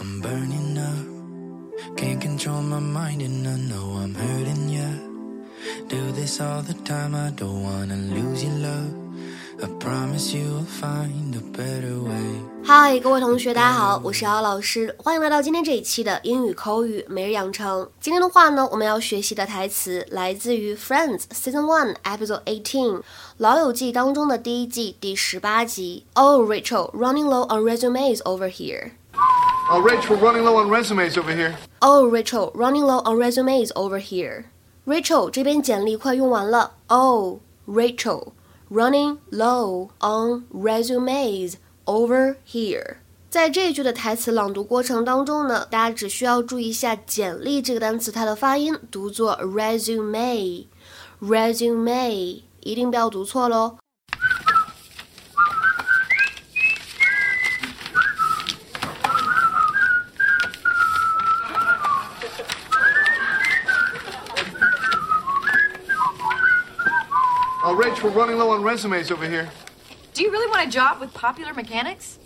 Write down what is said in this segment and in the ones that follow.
I'm burning up. Can't control my mind and I know I'm hurting ya. Do this all the time, I don't wanna lose your love. I promise you will find a better way. Hi，，各位同学，大家好，我是姚老师，欢迎来到今天这一期的英语口语每日养成。今天的话呢，我们要学习的台词来自于《Friends》Season One Episode Eighteen，《老友记》当中的第一季第十八集。Oh, Rachel, running low on resumes over here. Oh, Rach, we're running low on resumes over here. Oh, Rachel, running low on resumes over here. Rachel 这边简历快用完了。Oh, Rachel, running low on resumes over here。在这一句的台词朗读过程当中呢，大家只需要注意一下“简历”这个单词它的发音，读作 resume，resume，一定不要读错喽。 We're running low on resumes over here. Do you really want a job with popular mechanics?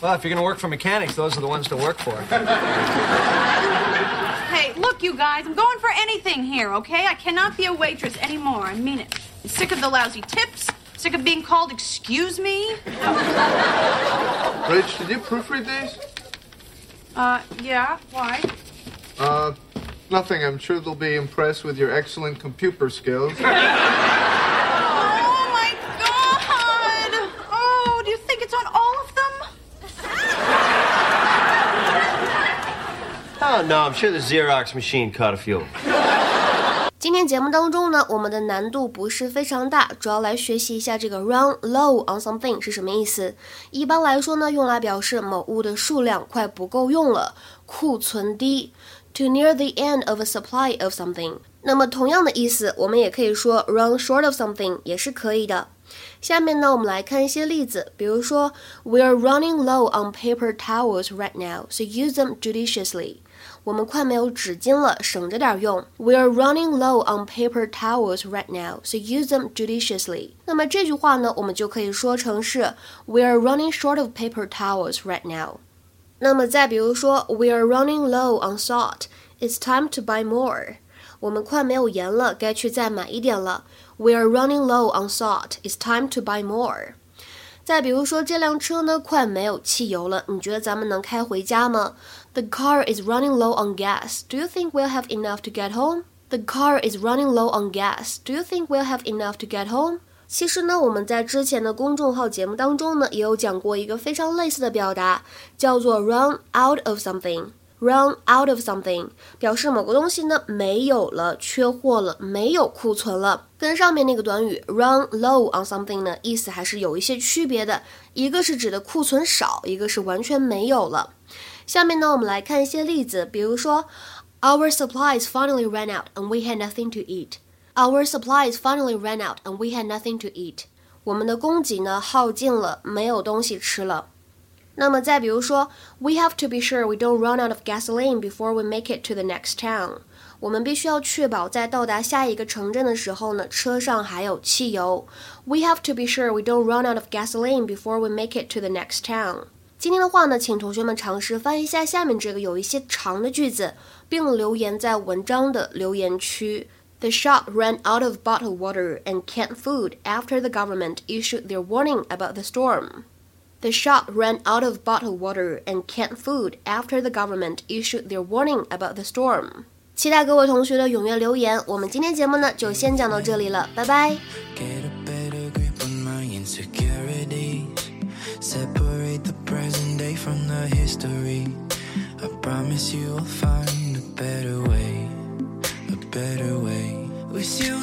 Well, if you're going to work for mechanics, those are the ones to work for. Hey, look, you guys, I'm going for anything here, okay? I cannot be a waitress anymore. I mean it. I'm sick of the lousy tips, sick of being called excuse me. Rach, did you proofread these? Uh, yeah, why? Uh, nothing. I'm sure they'll be impressed with your excellent computer skills. Oh, no, I'm sure the Xerox machine caught a few. 今天节目当中呢，我们的难度不是非常大，主要来学习一下这个 run low on something 是什么意思。一般来说呢，用来表示某物的数量快不够用了，库存低。To near the end of a supply of something。那么同样的意思，我们也可以说 run short of something 也是可以的。下面呢，我们来看一些例子，比如说，We're running low on paper towels right now, so use them judiciously. 我们快没有纸巾了，省着点用。We're running low on paper towels right now, so use them judiciously. 那么这句话呢，我们就可以说成是 We're running short of paper towels right now. 那么再比如说，We're running low on salt. It's time to buy more. 我们快没有盐了，该去再买一点了。We're running low on salt. It's time to buy more. 再比如说，这辆车呢快没有汽油了，你觉得咱们能开回家吗？The car is running low on gas. Do you think we'll have enough to get home? The car is running low on gas. Do you think we'll have enough to get home? 其实呢，我们在之前的公众号节目当中呢，也有讲过一个非常类似的表达，叫做 run out of something。 Run out of something 表示某个东西呢没有了，缺货了，没有库存了。跟上面那个短语 run low on something 呢，意思还是有一些区别的。一个是指的库存少，一个是完全没有了。下面呢，我们来看一些例子，比如说，Our supplies finally ran out and we had nothing to eat. Our supplies finally ran out and we had nothing to eat. 我们的供给呢耗尽了，没有东西吃了。那么再比如说，We have to be sure we don't run out of gasoline before we make it to the next town。我们必须要确保在到达下一个城镇的时候呢，车上还有汽油。We have to be sure we don't run out of gasoline before we make it to the next town。今天的话呢，请同学们尝试翻译一下下面这个有一些长的句子，并留言在文章的留言区。The shop ran out of bottled water and canned food after the government issued their warning about the storm. The shop ran out of bottled water and canned food after the government issued their warning about the storm. 期待各位同学的踊跃留言。我们今天节目呢就先讲到这里了，拜拜。 Get a better grip on my insecurities. Separate the present day from the history. I promise you will find a better way, a better way. With you